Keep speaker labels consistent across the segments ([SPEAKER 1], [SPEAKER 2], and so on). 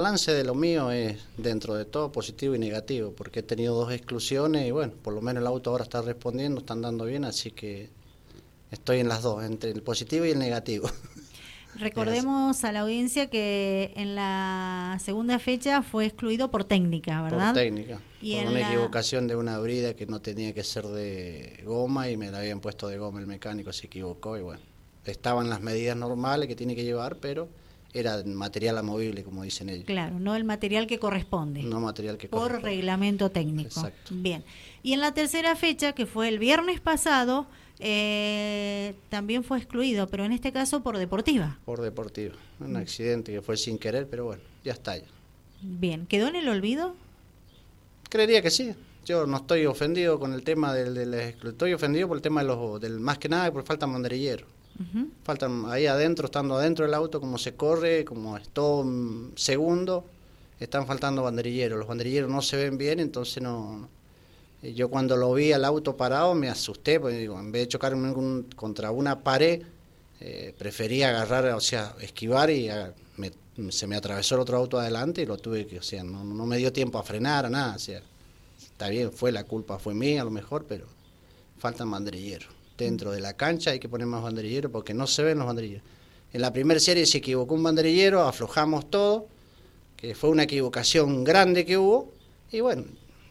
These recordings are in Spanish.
[SPEAKER 1] Balance de lo mío es dentro de todo positivo y negativo, porque he tenido dos exclusiones y bueno, por lo menos el auto ahora está respondiendo, está andando bien, así que estoy en las dos, entre el positivo y el negativo.
[SPEAKER 2] Recordemos a la audiencia que en la segunda fecha fue excluido por técnica, ¿verdad?
[SPEAKER 1] Por técnica, y por una equivocación de una brida que no tenía que ser de goma y me la habían puesto de goma el mecánico, se equivocó y bueno, estaban las medidas normales que tiene que llevar, pero era material amovible, como dicen ellos.
[SPEAKER 2] Claro, no el material que corresponde.
[SPEAKER 1] No material que
[SPEAKER 2] por
[SPEAKER 1] corresponde.
[SPEAKER 2] Por reglamento técnico. Exacto. Bien. Y en la tercera fecha, que fue el viernes pasado, eh, también fue excluido, pero en este caso por deportiva.
[SPEAKER 1] Por deportiva. Un accidente que fue sin querer, pero bueno, ya está ya.
[SPEAKER 2] Bien. ¿Quedó en el olvido?
[SPEAKER 1] Creería que sí. Yo no estoy ofendido con el tema del, del estoy ofendido por el tema de los, del más que nada por falta Faltan ahí adentro, estando adentro del auto, como se corre, como es todo segundo, están faltando banderilleros. Los banderilleros no se ven bien, entonces no. Yo cuando lo vi al auto parado me asusté, porque en vez de chocar contra una pared, eh, prefería agarrar, o sea, esquivar y se me atravesó el otro auto adelante y lo tuve que, o sea, no, no me dio tiempo a frenar, a nada, o sea, está bien, fue la culpa, fue mía a lo mejor, pero faltan banderilleros dentro de la cancha hay que poner más banderilleros porque no se ven los banderilleros. En la primera serie se equivocó un banderillero, aflojamos todo, que fue una equivocación grande que hubo, y bueno,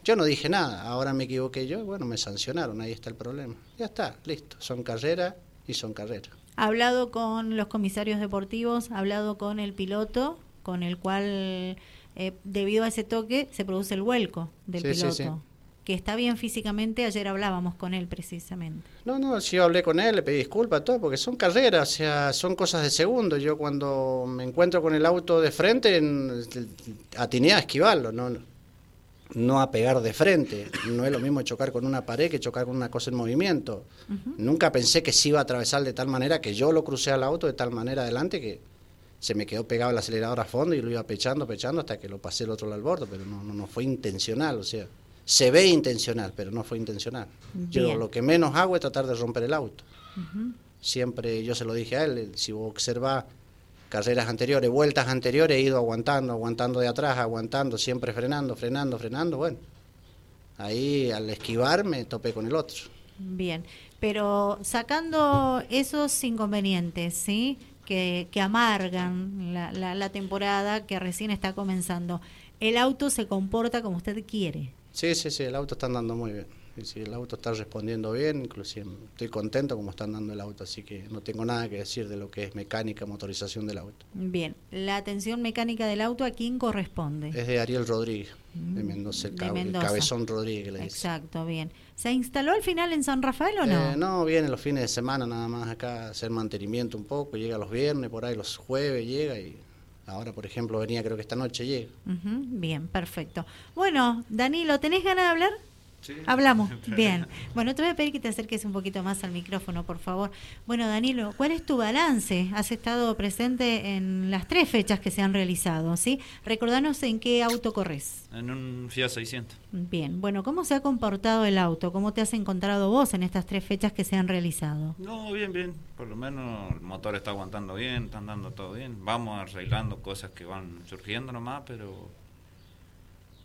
[SPEAKER 1] yo no dije nada, ahora me equivoqué yo, y bueno, me sancionaron, ahí está el problema. Ya está, listo, son carreras y son carreras.
[SPEAKER 2] Ha hablado con los comisarios deportivos, ha hablado con el piloto, con el cual, eh, debido a ese toque, se produce el vuelco del piloto. Sí, sí que está bien físicamente, ayer hablábamos con él precisamente.
[SPEAKER 1] No, no, yo hablé con él, le pedí disculpas, todo, porque son carreras, o sea, son cosas de segundo. Yo cuando me encuentro con el auto de frente, atiné a esquivarlo, no, no a pegar de frente. No es lo mismo chocar con una pared que chocar con una cosa en movimiento. Nunca pensé que se iba a atravesar de tal manera que yo lo crucé al auto de tal manera adelante que se me quedó pegado el acelerador a fondo y lo iba pechando, pechando hasta que lo pasé el otro lado al borde, pero no, no, no fue intencional, o sea se ve intencional, pero no fue intencional. Yo lo que menos hago es tratar de romper el auto. Siempre, yo se lo dije a él, si vos observás carreras anteriores, vueltas anteriores, he ido aguantando, aguantando de atrás, aguantando, siempre frenando, frenando, frenando, bueno. Ahí al esquivar me topé con el otro.
[SPEAKER 2] Bien, pero sacando esos inconvenientes, ¿sí? Que, que amargan la, la, la temporada que recién está comenzando, el auto se comporta como usted quiere.
[SPEAKER 1] Sí, sí, sí, el auto está andando muy bien. Sí, el auto está respondiendo bien, inclusive estoy contento como está andando el auto, así que no tengo nada que decir de lo que es mecánica, motorización del auto.
[SPEAKER 2] Bien, la atención mecánica del auto, ¿a quién corresponde?
[SPEAKER 1] Es de Ariel Rodríguez, de mm, Mendoza, el, Cabezón Rodríguez. Le
[SPEAKER 2] Exacto, bien. ¿Se instaló al final en San Rafael o no?
[SPEAKER 1] Eh, no, viene los fines de semana nada más acá, a hacer mantenimiento un poco, llega los viernes, por ahí los jueves llega y Ahora, por ejemplo, venía creo que esta noche llega.
[SPEAKER 2] bien, perfecto. Bueno, Danilo, ¿tenés ganas de hablar? Hablamos. Bien. Bueno, te voy a pedir que te acerques un poquito más al micrófono, por favor. Bueno, Danilo, ¿cuál es tu balance? Has estado presente en las tres fechas que se han realizado, ¿sí? Recordanos en qué auto corres.
[SPEAKER 3] En un Fiat 600.
[SPEAKER 2] Bien. Bueno, ¿cómo se ha comportado el auto? ¿Cómo te has encontrado vos en estas tres fechas que se han realizado?
[SPEAKER 3] No, bien, bien. Por lo menos el motor está aguantando bien, está andando todo bien. Vamos arreglando cosas que van surgiendo nomás, pero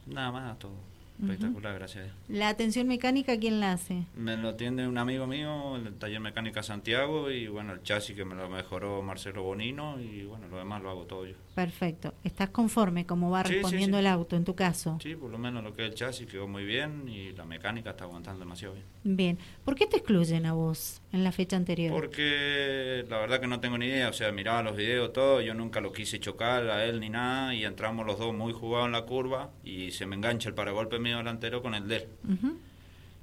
[SPEAKER 3] nada más, todo. Espectacular, gracias
[SPEAKER 2] ¿La atención mecánica quién la hace?
[SPEAKER 3] Me lo atiende un amigo mío, el taller mecánica Santiago, y bueno, el chasis que me lo mejoró Marcelo Bonino, y bueno, lo demás lo hago todo yo.
[SPEAKER 2] Perfecto. ¿Estás conforme cómo va respondiendo el auto en tu caso?
[SPEAKER 3] Sí, por lo menos lo que es el chasis quedó muy bien, y la mecánica está aguantando demasiado bien.
[SPEAKER 2] Bien. ¿Por qué te excluyen a vos en la fecha anterior?
[SPEAKER 3] Porque la verdad que no tengo ni idea, o sea, miraba los videos, todo, yo nunca lo quise chocar a él ni nada, y entramos los dos muy jugados en la curva, y se me engancha el paragolpe medio delantero con el de él.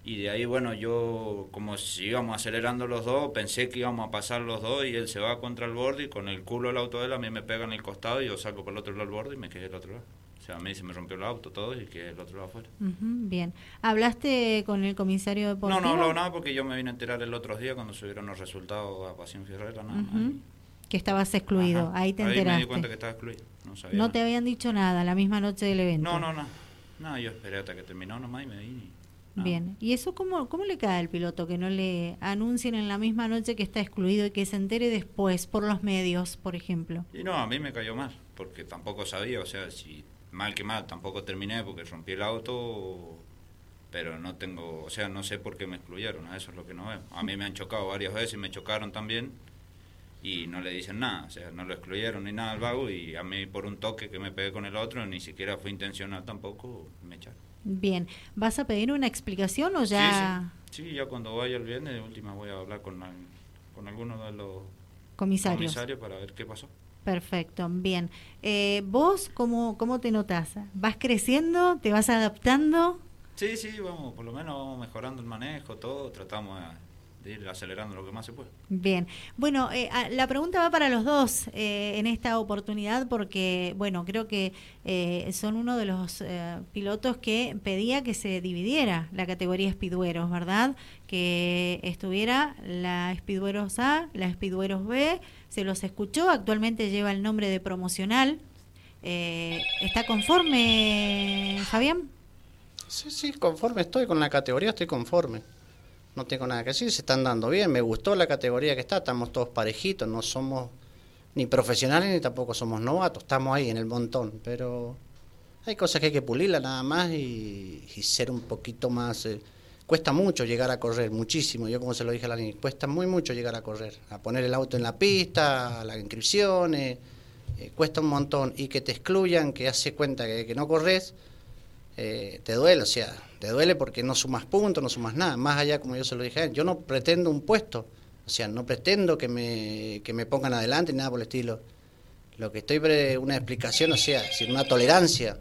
[SPEAKER 3] Y de ahí, bueno, yo, como si íbamos acelerando los dos, pensé que íbamos a pasar los dos y él se va contra el borde y con el culo del auto de él a mí me pega en el costado y yo salgo por el otro lado del borde y me quedé del otro lado. O sea, a mí se me rompió el auto todo y quedé el otro lado afuera.
[SPEAKER 2] bien. ¿Hablaste con el comisario deportivo?
[SPEAKER 3] No, no no nada porque yo me vine a enterar el otro día cuando subieron los resultados a Pasión Fierrera.
[SPEAKER 2] Que estabas excluido. Ahí te enteraste.
[SPEAKER 3] Ahí me di cuenta que estaba excluido. No,
[SPEAKER 2] no te habían dicho nada la misma noche del evento.
[SPEAKER 3] No, no, no. No, yo esperé hasta que terminó nomás y me vine.
[SPEAKER 2] Bien, ¿y eso cómo, cómo le cae al piloto que no le anuncien en la misma noche que está excluido y que se entere después por los medios, por ejemplo?
[SPEAKER 3] Y no, a mí me cayó mal. porque tampoco sabía, o sea, si mal que mal, tampoco terminé porque rompí el auto, pero no tengo, o sea, no sé por qué me excluyeron, eso es lo que no veo. A mí me han chocado varias veces y me chocaron también y no le dicen nada, o sea, no lo excluyeron ni nada al vago y a mí por un toque que me pegué con el otro, ni siquiera fue intencional tampoco, me echaron.
[SPEAKER 2] Bien, ¿vas a pedir una explicación o ya...?
[SPEAKER 3] Sí, ya cuando vaya el viernes, de última voy a hablar con, con alguno de los
[SPEAKER 2] comisarios.
[SPEAKER 3] comisarios para ver qué pasó.
[SPEAKER 2] Perfecto, bien. Eh, ¿Vos cómo, cómo te notas? ¿Vas creciendo? ¿Te vas adaptando?
[SPEAKER 3] Sí, sí, vamos, por lo menos vamos mejorando el manejo, todo, tratamos de, ir acelerando lo que más se puede.
[SPEAKER 2] Bien, bueno, eh, la pregunta va para los dos eh, en esta oportunidad porque, bueno, creo que son uno de los pilotos que pedía que se dividiera la categoría Speedweros, ¿verdad? Que estuviera la Speedweros A, la Speedweros B, se los escuchó, actualmente lleva el nombre de promocional. Eh, ¿Está conforme, Fabián?
[SPEAKER 1] Sí, sí, conforme estoy con la categoría, estoy conforme. No tengo nada que decir, se están dando bien, me gustó la categoría que está, estamos todos parejitos, no somos ni profesionales ni tampoco somos novatos, estamos ahí en el montón, pero hay cosas que hay que pulirla nada más y, ser un poquito más... Eh, cuesta mucho llegar a correr, muchísimo. Yo como se lo dije a la niña, cuesta muy mucho llegar a correr, a poner el auto en la pista, a las inscripciones, eh, cuesta un montón. Y que te excluyan, que hace cuenta que, no corres, eh, te duele, o sea, te duele porque no sumas puntos, no sumas nada. Más allá, como yo se lo dije a él, yo no pretendo un puesto, o sea, no pretendo que me, que me pongan adelante nada por el estilo. Lo que estoy, una explicación, o sea, sin una tolerancia.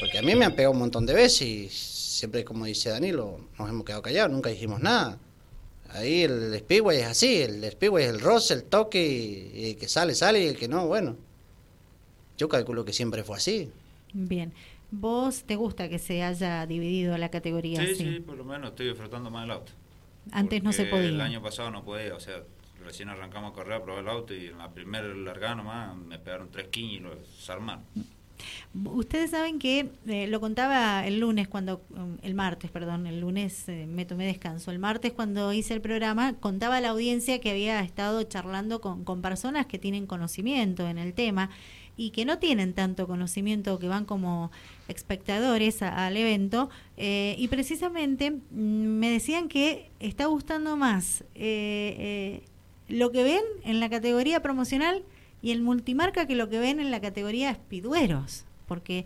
[SPEAKER 1] Porque a mí me han pegado un montón de veces y siempre como dice Danilo, nos hemos quedado callados, nunca dijimos nada. Ahí el Speedway es así, el Speedway es el roce, el toque, y, el que sale, sale, y el que no, bueno. Yo calculo que siempre fue así.
[SPEAKER 2] Bien. ¿Vos te gusta que se haya dividido la categoría
[SPEAKER 3] sí, Sí, por lo menos estoy disfrutando más del auto.
[SPEAKER 2] Antes no se podía.
[SPEAKER 3] El año pasado no podía, o sea, recién arrancamos a correr, a probar el auto y en la primera largada nomás me pegaron tres y lo desarmaron.
[SPEAKER 2] Ustedes saben que eh, lo contaba el lunes cuando, um, el martes, perdón, el lunes eh, me tomé descanso. El martes cuando hice el programa contaba a la audiencia que había estado charlando con, con personas que tienen conocimiento en el tema y que no tienen tanto conocimiento, que van como espectadores al evento, eh, y precisamente mm, me decían que está gustando más lo que ven en la categoría promocional y el multimarca que lo que ven en la categoría espidueros, porque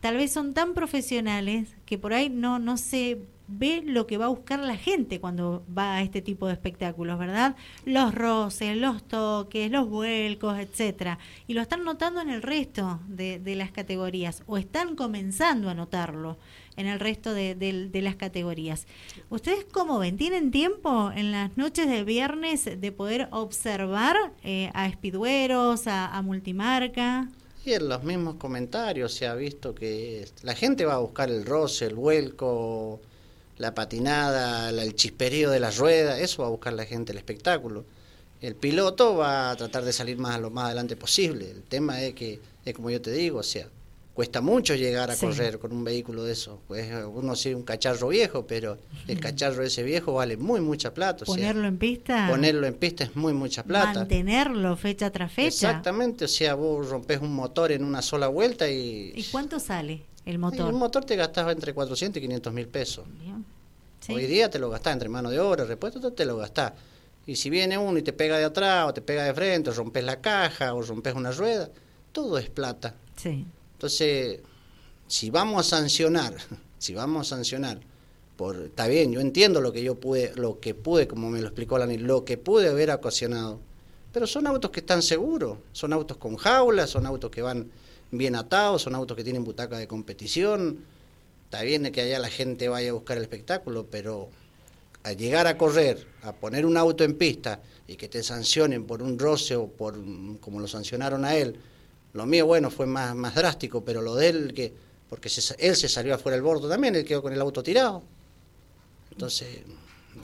[SPEAKER 2] tal vez son tan profesionales que por ahí no, no se ve lo que va a buscar la gente cuando va a este tipo de espectáculos, ¿verdad? Los roces, los toques, los vuelcos, etcétera. Y lo están notando en el resto de, de las categorías, o están comenzando a notarlo en el resto de, las categorías. ¿Ustedes cómo ven? ¿Tienen tiempo en las noches de viernes de poder observar eh, a Espidueros, a, Multimarca?
[SPEAKER 1] Y en los mismos comentarios se ha visto que la gente va a buscar el roce, el vuelco, la patinada, el chisperío de las ruedas, eso va a buscar la gente, el espectáculo. El piloto va a tratar de salir más lo más adelante posible. El tema es que, es como yo te digo, o sea, cuesta mucho llegar a correr con un vehículo de eso. Pues uno sí un cacharro viejo, pero el cacharro ese viejo vale muy mucha plata.
[SPEAKER 2] Ponerlo en pista.
[SPEAKER 1] Ponerlo en pista es muy mucha plata.
[SPEAKER 2] Mantenerlo fecha tras fecha.
[SPEAKER 1] Exactamente, o sea, vos rompes un motor en una sola vuelta y...
[SPEAKER 2] ¿Y cuánto sale el motor?
[SPEAKER 1] un motor te gastas entre 400 y 500 mil pesos. Hoy día te lo gastás entre mano de obra, repuesto, te lo gastás. Y si viene uno y te pega de atrás, o te pega de frente, o rompes la caja, o rompes una rueda, todo es plata.
[SPEAKER 2] Sí.
[SPEAKER 1] Entonces, si vamos a sancionar, si vamos a sancionar, por, está bien, yo entiendo lo que yo pude, lo que pude, como me lo explicó Lani, lo que pude haber ocasionado, pero son autos que están seguros, son autos con jaulas, son autos que van bien atados, son autos que tienen butaca de competición, está bien que allá la gente vaya a buscar el espectáculo, pero al llegar a correr, a poner un auto en pista y que te sancionen por un roce o por como lo sancionaron a él, lo mío, bueno, fue más, más drástico, pero lo de él, que porque él se salió afuera del bordo también, él quedó con el auto tirado. Entonces,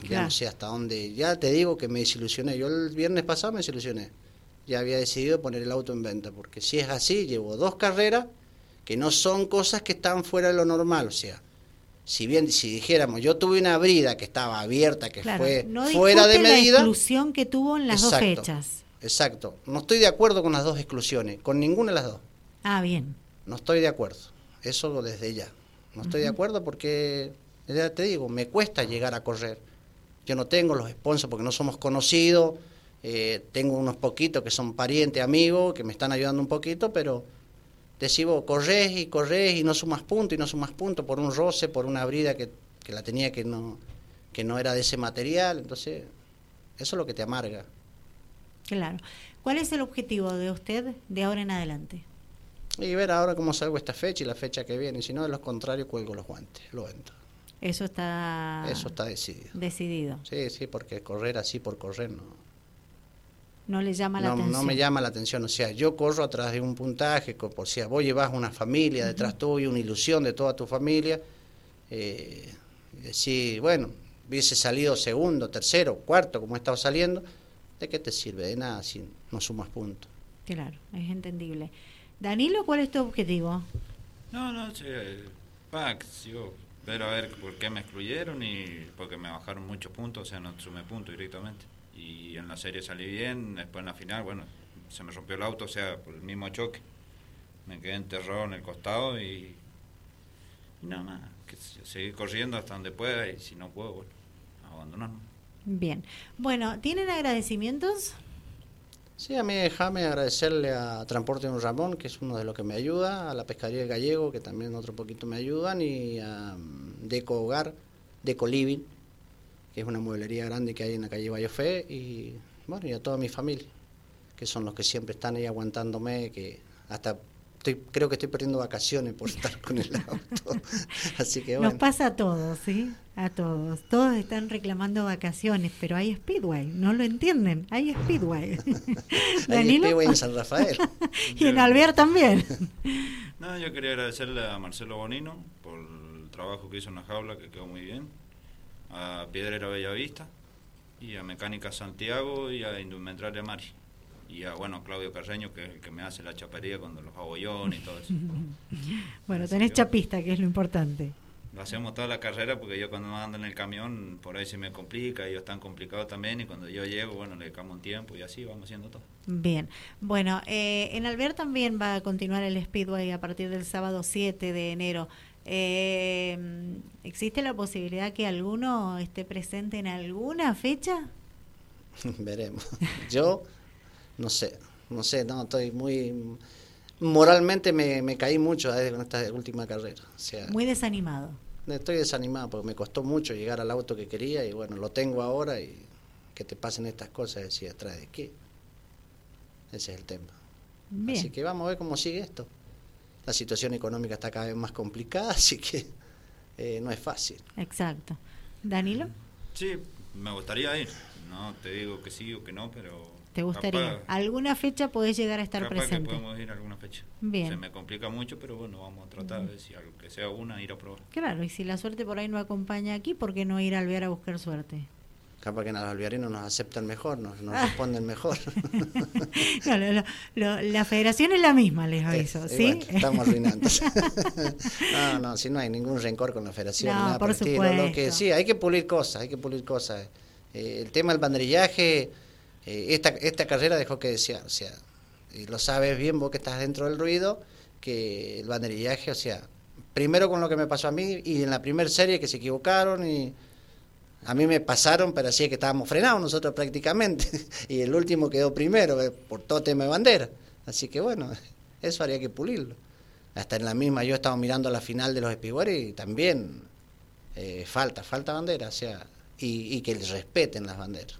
[SPEAKER 1] ya no sé hasta dónde. Ya te digo que me desilusioné. Yo el viernes pasado me desilusioné. Ya había decidido poner el auto en venta, porque si es así, llevo dos carreras que no son cosas que están fuera de lo normal. O sea, si bien si dijéramos yo tuve una brida que estaba abierta que fue fuera de medida
[SPEAKER 2] la exclusión que tuvo en las dos fechas
[SPEAKER 1] Exacto. No estoy de acuerdo con las dos exclusiones, con ninguna de las dos.
[SPEAKER 2] Ah, bien.
[SPEAKER 1] No estoy de acuerdo, eso desde ya. No estoy de acuerdo porque, ya te digo, me cuesta llegar a correr. Yo no tengo los sponsors porque no somos conocidos, eh, tengo unos poquitos que son parientes, amigos, que me están ayudando un poquito, pero decimos, corres y corres y no sumas puntos y no sumas puntos por un roce, por una brida que, que la tenía que no, que no era de ese material, entonces eso es lo que te amarga.
[SPEAKER 2] Claro. ¿Cuál es el objetivo de usted de ahora en adelante?
[SPEAKER 1] Y ver ahora cómo salgo esta fecha y la fecha que viene, si no, de lo contrario, cuelgo los guantes, lo entro.
[SPEAKER 2] Eso está...
[SPEAKER 1] Eso está decidido.
[SPEAKER 2] Decidido.
[SPEAKER 1] Sí, sí, porque correr así por correr no...
[SPEAKER 2] No le llama la atención.
[SPEAKER 1] No me llama la atención, o sea, yo corro atrás de un puntaje, por si vos llevas una familia detrás tuyo, una ilusión de toda tu familia, eh, decir, bueno, hubiese salido segundo, tercero, cuarto, como he estado saliendo, ¿de qué te sirve? De nada si no sumas puntos.
[SPEAKER 2] Claro, es entendible. Danilo, ¿cuál es tu objetivo?
[SPEAKER 3] No, no, sí, yo ver a ver por qué me excluyeron y porque me bajaron muchos puntos, o sea, no sumé puntos directamente. Y en la serie salí bien, después en la final, bueno, se me rompió el auto, o sea, por el mismo choque. Me quedé enterrado en el costado y, nada más, que seguir corriendo hasta donde pueda y si no puedo, bueno, abandonarme.
[SPEAKER 2] Bien. Bueno, ¿tienen agradecimientos?
[SPEAKER 1] Sí, a mí déjame agradecerle a Transporte de un Ramón, que es uno de los que me ayuda, a la Pescadería del Gallego, que también otro poquito me ayudan, y a mm, Deco Hogar, Deco Living, que es una mueblería grande que hay en la calle Bayofé, y bueno, y a toda mi familia, que son los que siempre están ahí aguantándome, que hasta creo que estoy perdiendo vacaciones por estar con el auto. Así que
[SPEAKER 2] Nos pasa a todos, ¿sí? A todos. Todos están reclamando vacaciones, pero hay Speedway, no lo entienden, hay Speedway.
[SPEAKER 1] hay Speedway en San Rafael.
[SPEAKER 2] y en Alvear también.
[SPEAKER 3] no, yo quería agradecerle a Marcelo Bonino por el trabajo que hizo en la jaula, que quedó muy bien, a Piedrera Bellavista, y a Mecánica Santiago y a Indumentaria Mari y a bueno Claudio Carreño que es el que me hace la chapería cuando los hago y todo eso.
[SPEAKER 2] bueno, tenés chapista, que es lo importante.
[SPEAKER 3] Lo hacemos toda la carrera porque yo cuando ando en el camión por ahí se me complica, ellos están complicados también y cuando yo llego, bueno, le dejamos un tiempo y así vamos haciendo todo.
[SPEAKER 2] Bien, bueno, eh, en Alver también va a continuar el Speedway a partir del sábado 7 de enero. Eh, ¿Existe la posibilidad que alguno esté presente en alguna fecha?
[SPEAKER 1] Veremos. Yo no sé, no sé, no, estoy muy... Moralmente me, me caí mucho eh, con esta última carrera. O sea,
[SPEAKER 2] muy desanimado.
[SPEAKER 1] Estoy desanimado porque me costó mucho llegar al auto que quería y bueno, lo tengo ahora y que te pasen estas cosas, decía, ¿atrás de qué? Ese es el tema. Así que vamos a ver cómo sigue esto. La situación económica está cada vez más complicada, así que eh, no es fácil.
[SPEAKER 2] Exacto. ¿Danilo?
[SPEAKER 3] Sí, me gustaría ir. No te digo que sí o que no, pero
[SPEAKER 2] ¿Te gustaría? ¿Alguna fecha podés llegar a estar
[SPEAKER 3] capaz
[SPEAKER 2] presente?
[SPEAKER 3] Que podemos ir a alguna fecha.
[SPEAKER 2] Bien.
[SPEAKER 3] Se me complica mucho, pero bueno, vamos a tratar de si algo que sea una, ir a probar.
[SPEAKER 2] Claro, y si la suerte por ahí no acompaña aquí, ¿por qué no ir a Alvear a buscar suerte?
[SPEAKER 1] Capaz que los alvearinos nos aceptan mejor, nos, nos responden mejor.
[SPEAKER 2] la federación es la misma, les aviso, ¿sí?
[SPEAKER 1] estamos arruinando. no, no, si no hay ningún rencor con la federación.
[SPEAKER 2] No,
[SPEAKER 1] nada
[SPEAKER 2] por, supuesto.
[SPEAKER 1] Lo que, sí, hay que pulir cosas, hay que pulir cosas. Eh, el tema del banderillaje eh, esta, esta carrera dejó que desear, o sea, y lo sabes bien vos que estás dentro del ruido, que el banderillaje, o sea, primero con lo que me pasó a mí y en la primera serie que se equivocaron y a mí me pasaron, pero así que estábamos frenados nosotros prácticamente y el último quedó primero eh, por todo tema de bandera. Así que bueno, eso haría que pulirlo. Hasta en la misma, yo estaba mirando la final de los espigüeres y también eh, falta, falta bandera, o sea, y, y que les respeten las banderas.